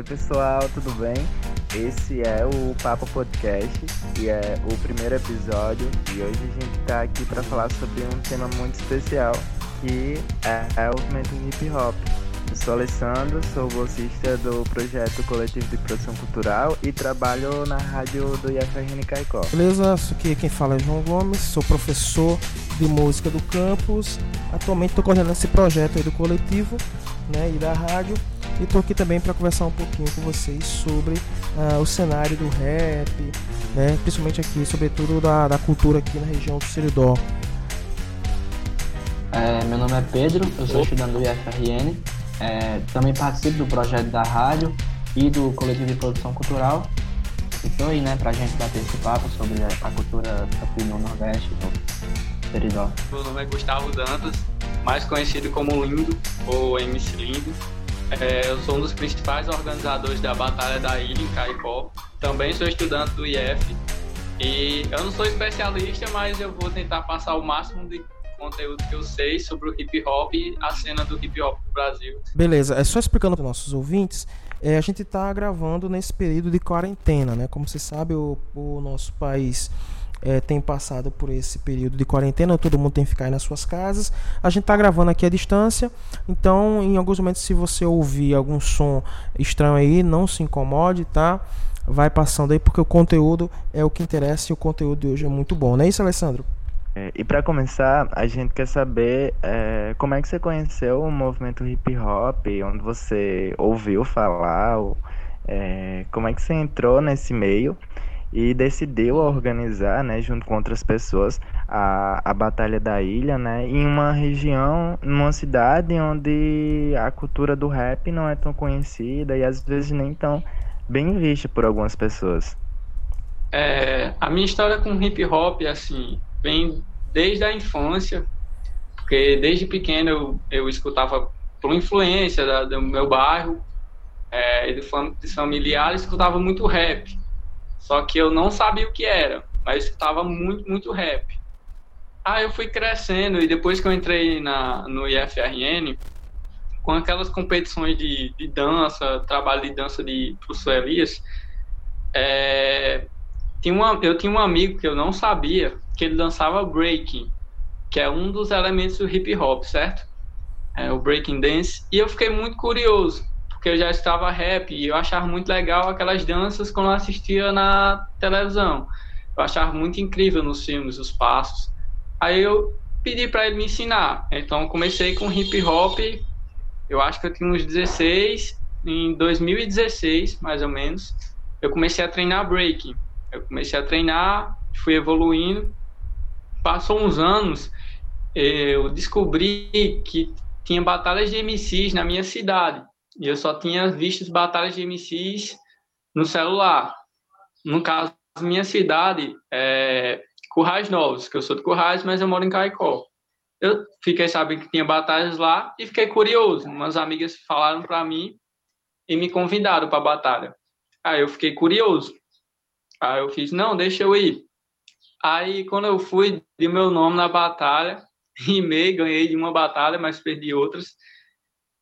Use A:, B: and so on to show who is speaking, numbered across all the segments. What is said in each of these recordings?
A: Oi pessoal, tudo bem? Esse é o Papo Podcast e é o primeiro episódio e hoje a gente está aqui para falar sobre um tema muito especial que é, é o movimento hip hop. Eu sou Alessandro, sou bolsista do projeto Coletivo de Produção Cultural e trabalho na rádio do IFRN Caicó.
B: Beleza, aqui quem fala é João Gomes, sou professor de música do campus. Atualmente estou coordenando esse projeto do coletivo né, e da rádio. E estou aqui também para conversar um pouquinho com vocês sobre uh, o cenário do rap, né, principalmente aqui, sobretudo da, da cultura aqui na região do Seridó.
C: É, meu nome é Pedro, eu sou estudante do IFRN é, também participo do projeto da rádio e do coletivo de produção cultural. Estou aí, né, para a gente bater esse papo sobre a cultura aqui no Nordeste, no Seridó.
D: Meu nome é Gustavo Dantas, mais conhecido como Lindo, ou MC Lindo. É, eu sou um dos principais organizadores da Batalha da Ilha, em Caicó. Também sou estudante do IF. E eu não sou especialista, mas eu vou tentar passar o máximo de conteúdo que eu sei sobre o hip hop e a cena do hip hop no Brasil.
B: Beleza, é só explicando para nossos ouvintes. É, a gente está gravando nesse período de quarentena, né? Como você sabe, o, o nosso país é, tem passado por esse período de quarentena, todo mundo tem que ficar aí nas suas casas. A gente está gravando aqui à distância, então em alguns momentos, se você ouvir algum som estranho aí, não se incomode, tá? Vai passando aí, porque o conteúdo é o que interessa e o conteúdo de hoje é muito bom, não é isso, Alessandro?
A: É, e para começar, a gente quer saber é, como é que você conheceu o movimento hip hop, onde você ouviu falar, ou, é, como é que você entrou nesse meio e decidiu organizar, né, junto com outras pessoas, a, a Batalha da Ilha, né, em uma região, numa cidade onde a cultura do rap não é tão conhecida e às vezes nem tão bem vista por algumas pessoas.
D: É, a minha história com hip hop, assim, vem desde a infância, porque desde pequeno eu, eu escutava por influência da, do meu bairro é, e dos familiares, escutava muito rap. Só que eu não sabia o que era, mas escutava muito, muito rap. Aí eu fui crescendo e depois que eu entrei na, no IFRN, com aquelas competições de, de dança, trabalho de dança de professor Elias, é, tinha uma, eu tinha um amigo que eu não sabia que ele dançava breaking, que é um dos elementos do hip hop, certo? É, o breaking dance. E eu fiquei muito curioso, porque eu já estava rap e eu achava muito legal aquelas danças quando eu assistia na televisão. Eu achava muito incrível nos filmes os passos. Aí eu pedi para ele me ensinar. Então comecei com hip hop. Eu acho que eu tinha uns 16, em 2016, mais ou menos, eu comecei a treinar breaking. Eu comecei a treinar, fui evoluindo passou uns anos, eu descobri que tinha batalhas de MCs na minha cidade. E eu só tinha visto batalhas de MCs no celular. No caso, minha cidade é Currais Novos, que eu sou de Currais, mas eu moro em Caicó. Eu fiquei sabendo que tinha batalhas lá e fiquei curioso. Umas amigas falaram para mim e me convidaram para a batalha. Aí eu fiquei curioso. Aí eu fiz, não, deixa eu ir. Aí, quando eu fui, de meu nome na batalha, rimei, ganhei de uma batalha, mas perdi outras.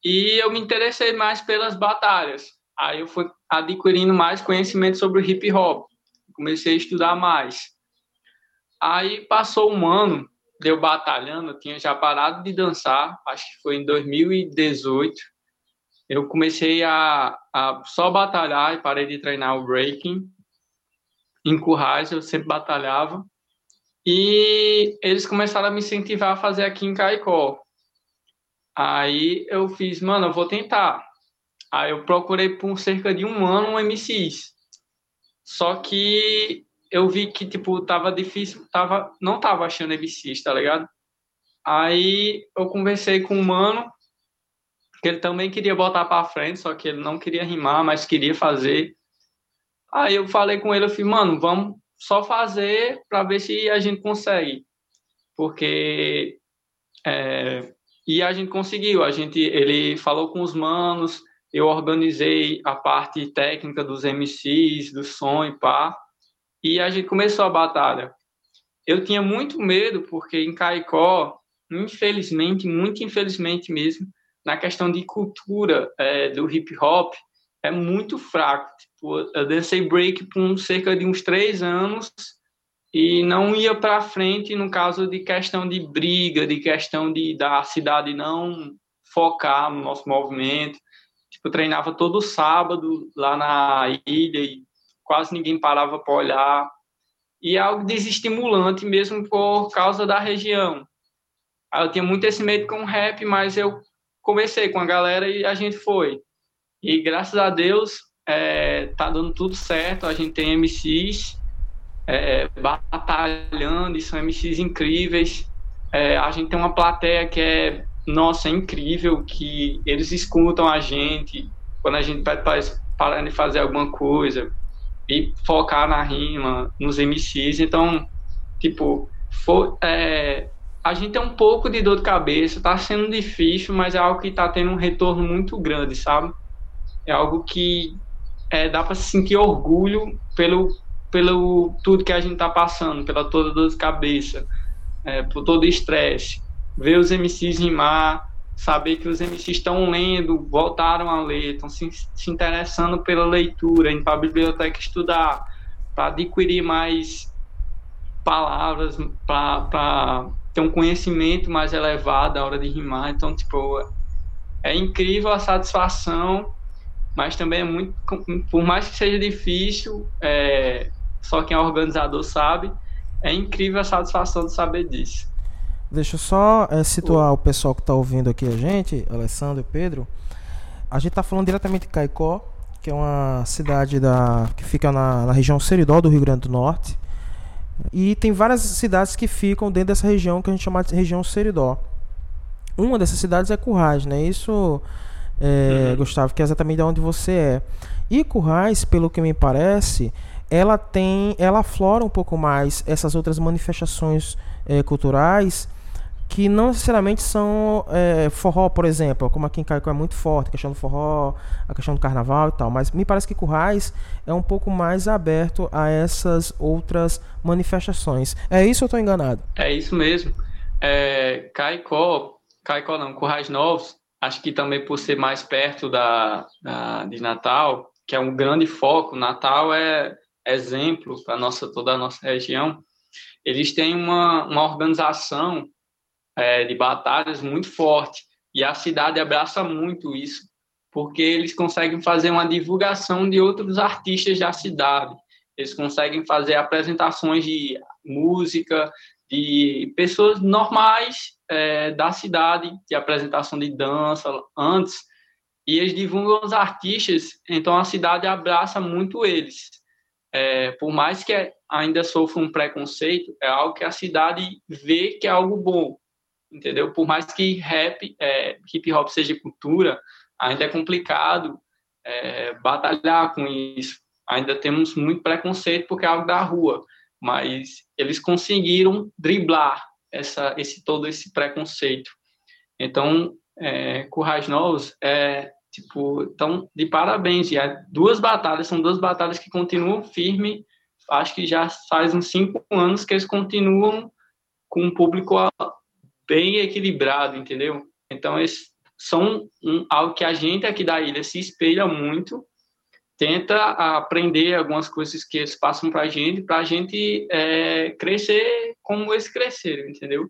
D: E eu me interessei mais pelas batalhas. Aí eu fui adquirindo mais conhecimento sobre o hip hop. Comecei a estudar mais. Aí passou um ano, deu batalhando, eu tinha já parado de dançar, acho que foi em 2018. Eu comecei a, a só batalhar e parei de treinar o breaking em Currais, eu sempre batalhava. E eles começaram a me incentivar a fazer aqui em Caicó. Aí eu fiz, mano, eu vou tentar. Aí eu procurei por cerca de um ano um MCs. Só que eu vi que, tipo, tava difícil, tava, não tava achando MCs, tá ligado? Aí eu conversei com um mano, que ele também queria botar para frente, só que ele não queria rimar, mas queria fazer. Aí eu falei com ele, eu falei, mano, vamos só fazer para ver se a gente consegue. Porque. É, e a gente conseguiu. A gente, ele falou com os manos, eu organizei a parte técnica dos MCs, do som e pá. E a gente começou a batalha. Eu tinha muito medo, porque em Caicó, infelizmente, muito infelizmente mesmo, na questão de cultura é, do hip hop, é muito fraco. Tipo, eu dancei break por cerca de uns três anos e não ia para frente no caso de questão de briga, de questão de da cidade não focar no nosso movimento. Tipo, treinava todo sábado lá na ilha e quase ninguém parava para olhar. E é algo desestimulante mesmo por causa da região. Eu tinha muito esse medo com o rap, mas eu conversei com a galera e a gente foi. E graças a Deus é, tá dando tudo certo. A gente tem MCs é, batalhando e são MCs incríveis. É, a gente tem uma plateia que é, nossa, é incrível, que eles escutam a gente quando a gente pede para de fazer alguma coisa e focar na rima, nos MCs. Então, tipo, é, a gente tem um pouco de dor de cabeça, tá sendo difícil, mas é algo que tá tendo um retorno muito grande, sabe? É algo que é, dá para sentir orgulho pelo, pelo tudo que a gente tá passando, pela toda dor de cabeça, é, por todo estresse. Ver os MCs rimar, saber que os MCs estão lendo, voltaram a ler, estão se, se interessando pela leitura, indo para a biblioteca estudar, para adquirir mais palavras, para ter um conhecimento mais elevado na hora de rimar. Então, tipo, é incrível a satisfação, mas também é muito, por mais que seja difícil, é, só quem é organizador sabe, é incrível a satisfação de saber disso.
B: Deixa eu só é, situar o pessoal que está ouvindo aqui a gente, Alessandro e Pedro. A gente está falando diretamente de Caicó, que é uma cidade da, que fica na, na região Seridó do Rio Grande do Norte. E tem várias cidades que ficam dentro dessa região que a gente chama de região Seridó. Uma dessas cidades é Currais, né? Isso, é, uhum. Gustavo, que é exatamente de onde você é. E Currais, pelo que me parece, ela tem, ela aflora um pouco mais essas outras manifestações é, culturais que não necessariamente são é, forró, por exemplo, como aqui em Caicó é muito forte, a questão do forró, a questão do carnaval e tal, mas me parece que Currais é um pouco mais aberto a essas outras manifestações. É isso ou estou enganado?
D: É isso mesmo. É, Caicó, Caicó não, Currais Novos, acho que também por ser mais perto da, da de Natal, que é um grande foco, Natal é exemplo para nossa toda a nossa região. Eles têm uma, uma organização é, de batalhas muito forte. E a cidade abraça muito isso, porque eles conseguem fazer uma divulgação de outros artistas da cidade. Eles conseguem fazer apresentações de música, de pessoas normais é, da cidade, de apresentação de dança antes, e eles divulgam os artistas, então a cidade abraça muito eles. É, por mais que ainda sofra um preconceito, é algo que a cidade vê que é algo bom entendeu? Por mais que rap, é, hip hop seja cultura, ainda é complicado é, batalhar com isso. Ainda temos muito preconceito porque é algo da rua, mas eles conseguiram driblar essa, esse todo esse preconceito. Então, é, Currais Novos é tipo, então de parabéns. E é duas batalhas, são duas batalhas que continuam firme. Acho que já faz uns cinco anos que eles continuam com um público bem equilibrado, entendeu? Então, esses são um, algo que a gente aqui da ilha se espelha muito, tenta aprender algumas coisas que eles passam para a gente, para a gente é, crescer como eles cresceram, entendeu?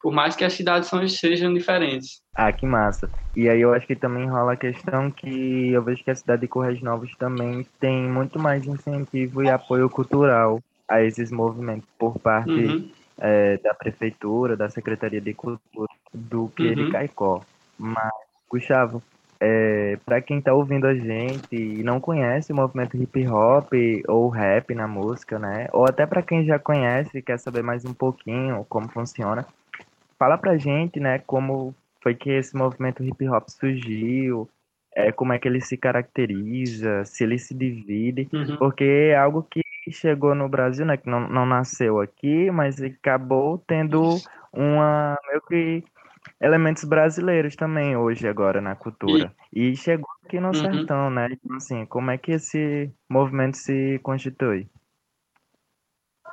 D: Por mais que as cidades sejam diferentes.
A: Ah, que massa. E aí eu acho que também rola a questão que eu vejo que a cidade de Correios Novos também tem muito mais incentivo e apoio cultural a esses movimentos por parte uhum é, da prefeitura, da Secretaria de Cultura do que uhum. de Caicó. Mas, Gustavo, é, para quem está ouvindo a gente e não conhece o movimento hip hop ou rap na música, né? Ou até para quem já conhece e quer saber mais um pouquinho como funciona, fala pra gente, né, como foi que esse movimento hip hop surgiu, é, como é que ele se caracteriza, se ele se divide, uhum. porque é algo que chegou no Brasil, né, que não, não nasceu aqui, mas acabou tendo uma meio que elementos brasileiros também hoje agora na cultura. E, e chegou aqui no uhum. sertão, né? Então, assim, como é que esse movimento se constitui?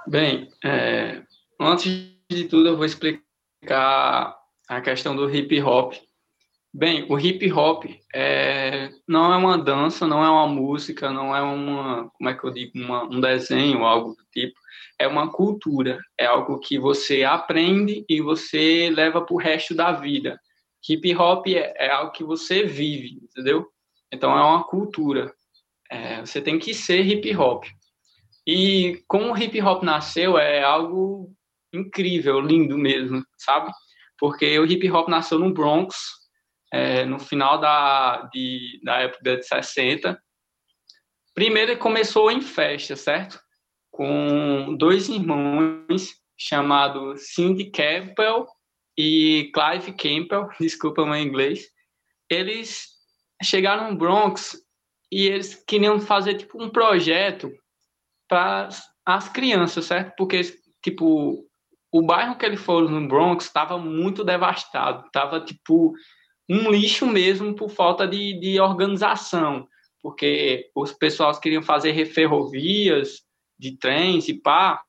D: Bem, é, antes de tudo eu vou explicar a questão do hip hop Bem, o hip hop é, não é uma dança, não é uma música, não é uma, como é que eu digo, uma, um desenho, algo do tipo. É uma cultura, é algo que você aprende e você leva para o resto da vida. Hip hop é, é, algo que você vive, entendeu? Então é uma cultura. É, você tem que ser hip hop. E como o hip hop nasceu, é algo incrível, lindo mesmo, sabe? Porque o hip hop nasceu no Bronx, é, no final da, de, da época de 60. Primeiro ele começou em festa, certo? Com dois irmãos chamados Cindy Campbell e Clive Campbell, desculpa o meu inglês. Eles chegaram no Bronx e eles queriam fazer tipo um projeto para as crianças, certo? Porque tipo o bairro que eles foram no Bronx estava muito devastado, estava tipo um lixo mesmo por falta de, de organização, porque os pessoal queriam fazer ferrovias de trens e pá,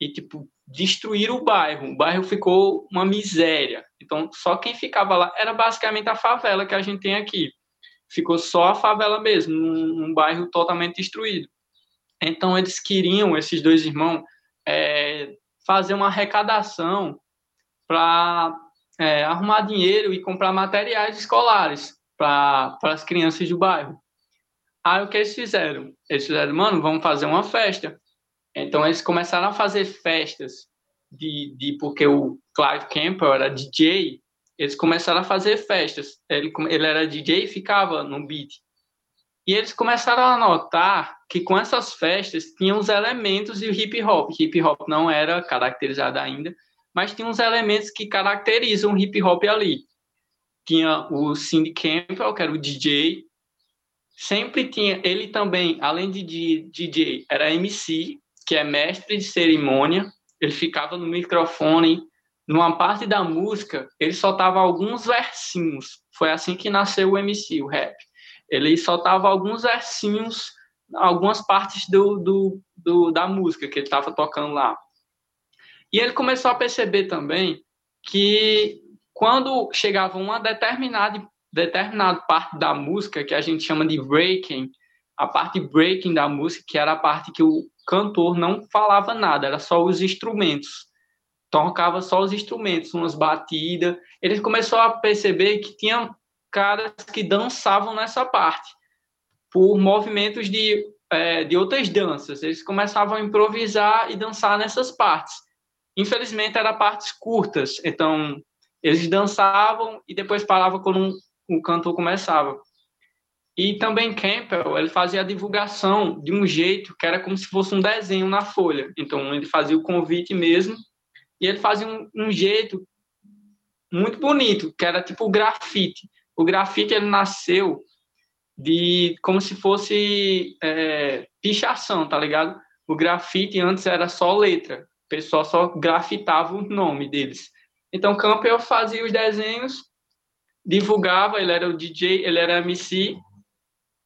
D: e tipo destruir o bairro. O bairro ficou uma miséria. Então, só quem ficava lá era basicamente a favela que a gente tem aqui. Ficou só a favela mesmo, num, num bairro totalmente destruído. Então, eles queriam, esses dois irmãos, é, fazer uma arrecadação para é, arrumar dinheiro e comprar materiais escolares para as crianças do bairro. Aí o que eles fizeram? Eles fizeram, mano, vamos fazer uma festa. Então eles começaram a fazer festas de, de porque o Clive Campbell era DJ, eles começaram a fazer festas. Ele, ele era DJ e ficava no beat. E eles começaram a notar que com essas festas tinham os elementos do hip hop. Hip hop não era caracterizado ainda, mas tinha uns elementos que caracterizam o hip hop ali. Tinha o Cindy Campbell, que era o DJ. Sempre tinha, ele também, além de DJ, era MC, que é mestre de cerimônia. Ele ficava no microfone. Numa parte da música, ele soltava alguns versinhos. Foi assim que nasceu o MC, o rap. Ele soltava alguns versinhos, algumas partes do, do, do da música que ele estava tocando lá. E ele começou a perceber também que quando chegava uma determinada, determinada parte da música, que a gente chama de breaking, a parte breaking da música, que era a parte que o cantor não falava nada, era só os instrumentos. Tocava só os instrumentos, umas batidas. Ele começou a perceber que tinha caras que dançavam nessa parte, por movimentos de, é, de outras danças. Eles começavam a improvisar e dançar nessas partes. Infelizmente, eram partes curtas, então eles dançavam e depois paravam quando o cantor começava. E também Campbell, ele fazia a divulgação de um jeito que era como se fosse um desenho na folha. Então, ele fazia o convite mesmo, e ele fazia um, um jeito muito bonito, que era tipo grafite. O grafite, ele nasceu de como se fosse é, pichação, tá ligado? O grafite antes era só letra o pessoal só grafitava o nome deles. Então, Campbell fazia os desenhos, divulgava, ele era o DJ, ele era MC,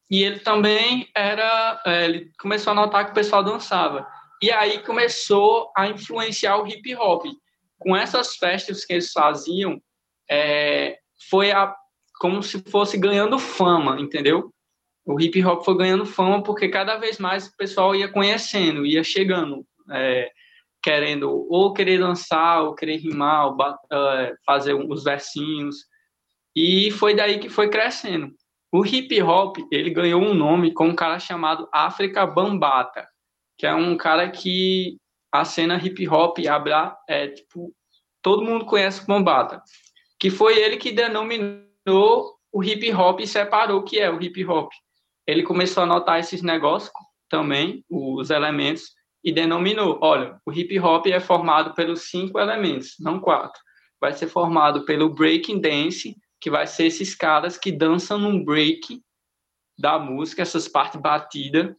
D: e ele também era, é, ele começou a notar que o pessoal dançava. E aí começou a influenciar o hip hop. Com essas festas que eles faziam, é, foi a, como se fosse ganhando fama, entendeu? O hip hop foi ganhando fama porque cada vez mais o pessoal ia conhecendo, ia chegando. É, querendo ou querer dançar, ou querer rimar, ou uh, fazer os versinhos. E foi daí que foi crescendo. O hip hop, ele ganhou um nome com um cara chamado África Bambata, que é um cara que a cena hip hop abra, é tipo todo mundo conhece o Bambata, que foi ele que denominou o hip hop e separou o que é o hip hop. Ele começou a notar esses negócios também, os elementos, e denominou: olha, o hip hop é formado pelos cinco elementos, não quatro. Vai ser formado pelo breaking dance, que vai ser esses caras que dançam num break da música, essas partes batidas.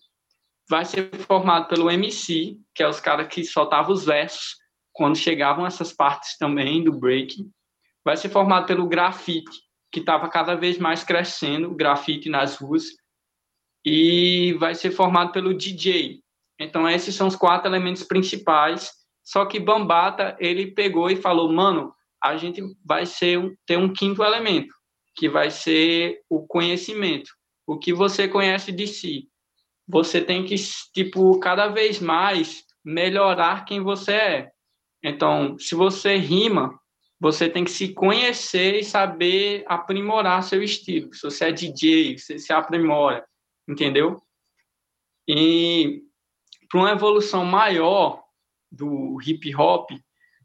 D: Vai ser formado pelo MC, que é os caras que soltavam os versos quando chegavam essas partes também do break. Vai ser formado pelo grafite, que estava cada vez mais crescendo, o grafite nas ruas. E vai ser formado pelo DJ, então, esses são os quatro elementos principais. Só que Bambata, ele pegou e falou, mano, a gente vai ser ter um quinto elemento, que vai ser o conhecimento. O que você conhece de si. Você tem que, tipo, cada vez mais melhorar quem você é. Então, se você rima, você tem que se conhecer e saber aprimorar seu estilo. Se você é DJ, você se aprimora, entendeu? E para uma evolução maior do hip hop,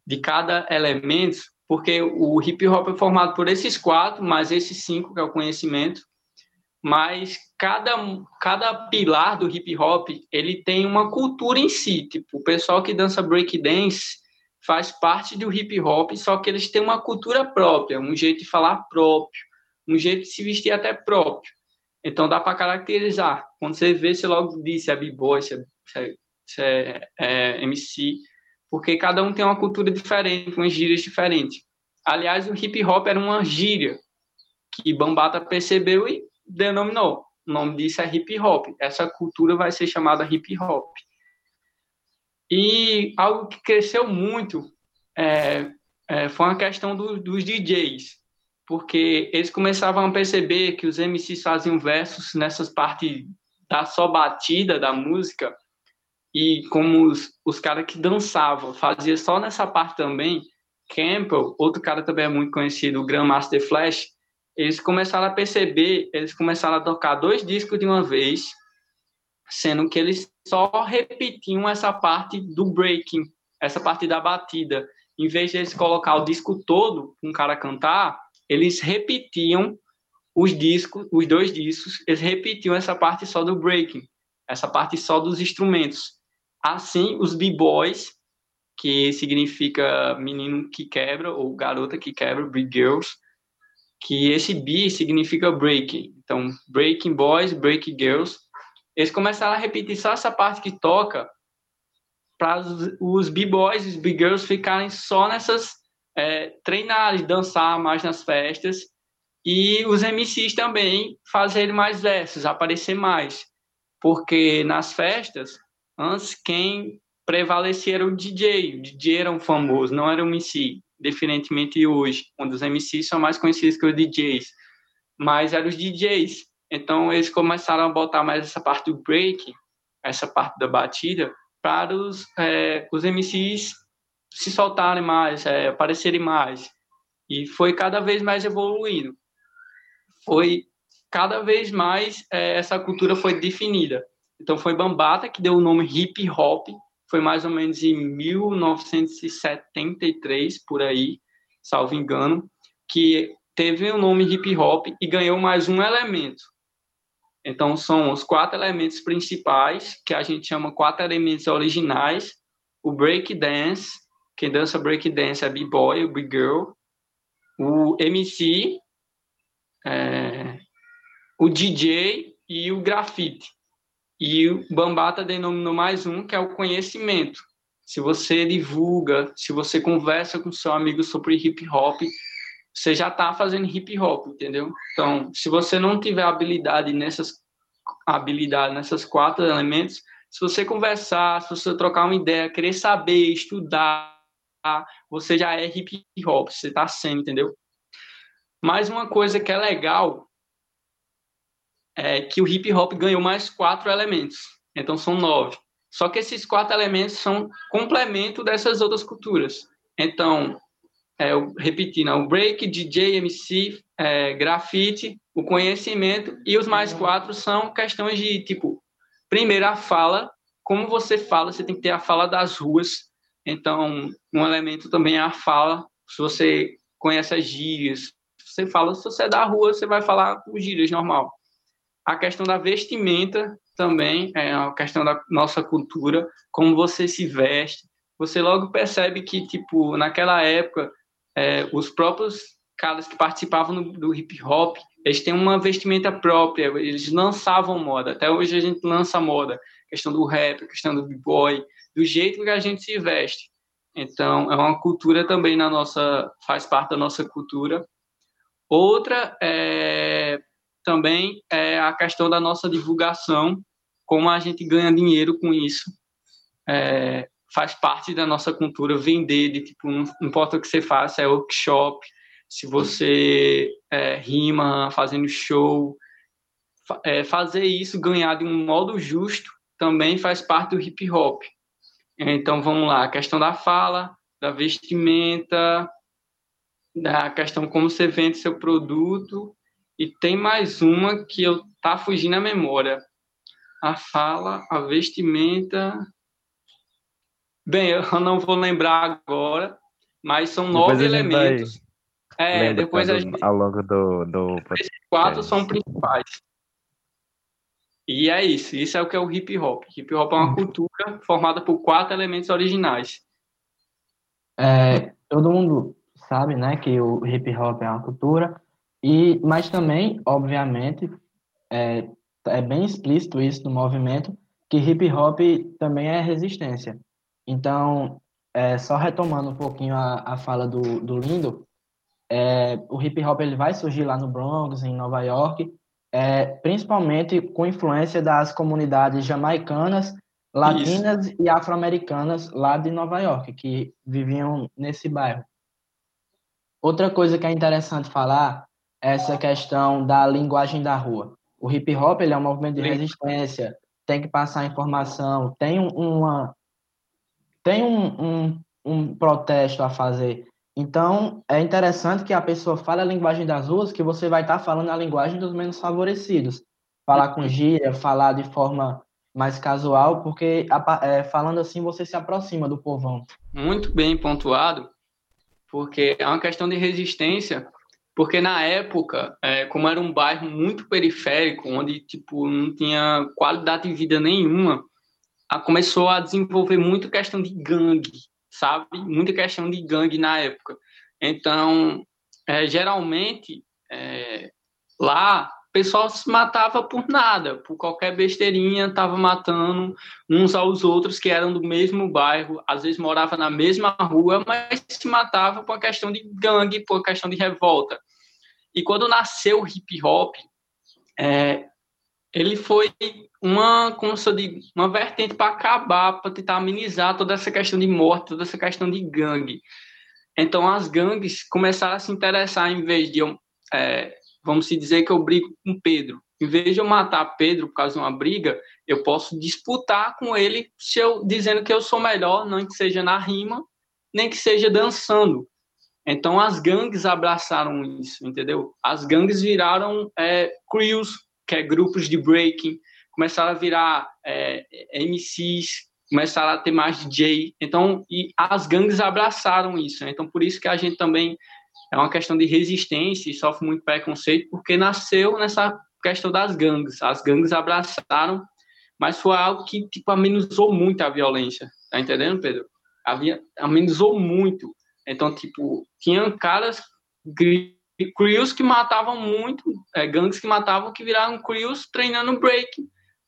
D: de cada elemento, porque o hip hop é formado por esses quatro, mais esses cinco, que é o conhecimento, mas cada, cada pilar do hip hop, ele tem uma cultura em si, tipo, o pessoal que dança break dance faz parte do hip hop, só que eles têm uma cultura própria, um jeito de falar próprio, um jeito de se vestir até próprio. Então dá para caracterizar. Quando você vê, você logo diz se é b-boy, se, é, se, é, é, MC, porque cada um tem uma cultura diferente, umas gírias diferentes. Aliás, o hip hop era uma gíria que Bambata percebeu e denominou. O nome disso é hip hop. Essa cultura vai ser chamada hip hop. E algo que cresceu muito é, é, foi a questão do, dos DJs, porque eles começavam a perceber que os MCs faziam versos nessas partes da só batida da música, e como os, os caras que dançavam fazia só nessa parte também, Campbell, outro cara também é muito conhecido, o Grandmaster Flash, eles começaram a perceber, eles começaram a tocar dois discos de uma vez, sendo que eles só repetiam essa parte do breaking, essa parte da batida. Em vez de eles colocar o disco todo um cara cantar, eles repetiam os discos, os dois discos, eles repetiam essa parte só do breaking, essa parte só dos instrumentos. Assim, os b-boys, que significa menino que quebra ou garota que quebra, big girls, que esse B significa breaking. Então, breaking boys, breaking girls, eles começaram a repetir só essa parte que toca para os b-boys e os b-girls ficarem só nessas é, dançar mais nas festas. E os MCs também fazerem mais versos, aparecer mais, porque nas festas antes quem prevalecia era o DJ, o DJ era um famoso, não era o MC, diferentemente hoje, onde os MCs são mais conhecidos que os DJs, mas eram os DJs então, eles começaram a botar mais essa parte do break, essa parte da batida, para os, é, os MCs se soltarem mais, é, aparecerem mais. E foi cada vez mais evoluindo. Foi cada vez mais é, essa cultura foi definida. Então, foi Bambata que deu o nome hip hop, foi mais ou menos em 1973, por aí, salvo engano, que teve o nome hip hop e ganhou mais um elemento, então, são os quatro elementos principais, que a gente chama quatro elementos originais. O break dance, quem dança break dance é b-boy, b-girl. O MC, é, o DJ e o grafite. E o Bambata denominou mais um, que é o conhecimento. Se você divulga, se você conversa com seu amigo sobre hip hop, você já está fazendo hip hop, entendeu? Então, se você não tiver habilidade nessas habilidade nessas quatro elementos, se você conversar, se você trocar uma ideia, querer saber, estudar, você já é hip hop, você está sendo, entendeu? Mais uma coisa que é legal é que o hip hop ganhou mais quatro elementos, então são nove. Só que esses quatro elementos são complemento dessas outras culturas. Então, é, repetindo, o break, DJ, MC, é, grafite, o conhecimento e os mais quatro são questões de tipo, primeiro a fala, como você fala, você tem que ter a fala das ruas. Então, um elemento também é a fala. Se você conhece as gírias, você fala, se você é da rua, você vai falar com gírias normal. A questão da vestimenta também é a questão da nossa cultura, como você se veste. Você logo percebe que, tipo, naquela época, é, os próprios caras que participavam no, do hip hop, eles têm uma vestimenta própria, eles lançavam moda. Até hoje a gente lança moda, questão do rap, questão do b-boy, do jeito que a gente se veste. Então, é uma cultura também na nossa, faz parte da nossa cultura. Outra é também é a questão da nossa divulgação, como a gente ganha dinheiro com isso. É, faz parte da nossa cultura vender, de tipo, não importa o que você faça, é workshop, se você é, rima fazendo show, é, fazer isso ganhar de um modo justo também faz parte do hip hop. Então vamos lá, a questão da fala, da vestimenta, da questão como você vende seu produto e tem mais uma que eu tá fugindo a memória. A fala, a vestimenta. Bem, eu não vou lembrar agora, mas são depois nove elementos.
A: É, depois a gente... ao longo do, do
D: Esses quatro são principais. E é isso, isso é o que é o hip hop. Hip hop é uma cultura formada por quatro elementos originais.
C: É, todo mundo sabe, né, que o hip hop é uma cultura, e mas também, obviamente, é, é bem explícito isso no movimento, que hip hop também é resistência. Então, é, só retomando um pouquinho a, a fala do, do Lindo, é, o hip hop ele vai surgir lá no Bronx, em Nova York, é, principalmente com influência das comunidades jamaicanas, latinas Isso. e afro-americanas lá de Nova York, que viviam nesse bairro. Outra coisa que é interessante falar é essa questão da linguagem da rua. O hip hop ele é um movimento de resistência, tem que passar informação, tem uma tem um, um, um protesto a fazer. Então, é interessante que a pessoa fale a linguagem das ruas, que você vai estar falando a linguagem dos menos favorecidos. Falar com gíria, falar de forma mais casual, porque é, falando assim você se aproxima do povão.
D: Muito bem pontuado, porque é uma questão de resistência, porque na época, é, como era um bairro muito periférico, onde tipo não tinha qualidade de vida nenhuma, começou a desenvolver muito questão de gangue, sabe? Muita questão de gangue na época. Então, é, geralmente, é, lá, o pessoal se matava por nada, por qualquer besteirinha, estava matando uns aos outros que eram do mesmo bairro, às vezes morava na mesma rua, mas se matava por questão de gangue, por questão de revolta. E quando nasceu o hip hop, é, ele foi uma, como eu digo, uma vertente para acabar, para tentar amenizar toda essa questão de morte, toda essa questão de gangue. Então as gangues começaram a se interessar em vez de eu, é, vamos se dizer que eu brigo com Pedro. Em vez de eu matar Pedro por causa de uma briga, eu posso disputar com ele se eu, dizendo que eu sou melhor, não que seja na rima, nem que seja dançando. Então as gangues abraçaram isso, entendeu? As gangues viraram é, crews, que é grupos de breaking, começaram a virar é, MCs, começaram a ter mais DJ. Então, e as gangues abraçaram isso. Né? Então, por isso que a gente também é uma questão de resistência e sofre muito preconceito, porque nasceu nessa questão das gangues. As gangues abraçaram, mas foi algo que tipo amenizou muito a violência. Tá entendendo, Pedro? Havia, amenizou muito. Então, tipo, tinha caras crews que matavam muito, é, gangues que matavam, que viraram crews treinando break.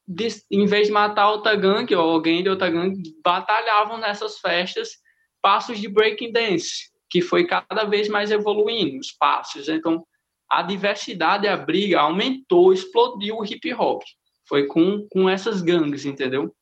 D: De, em vez de matar outra gangue ou alguém de outra gangue, batalhavam nessas festas passos de breaking dance, que foi cada vez mais evoluindo os passos. Então, a diversidade, a briga aumentou, explodiu o hip hop. Foi com, com essas gangues, entendeu?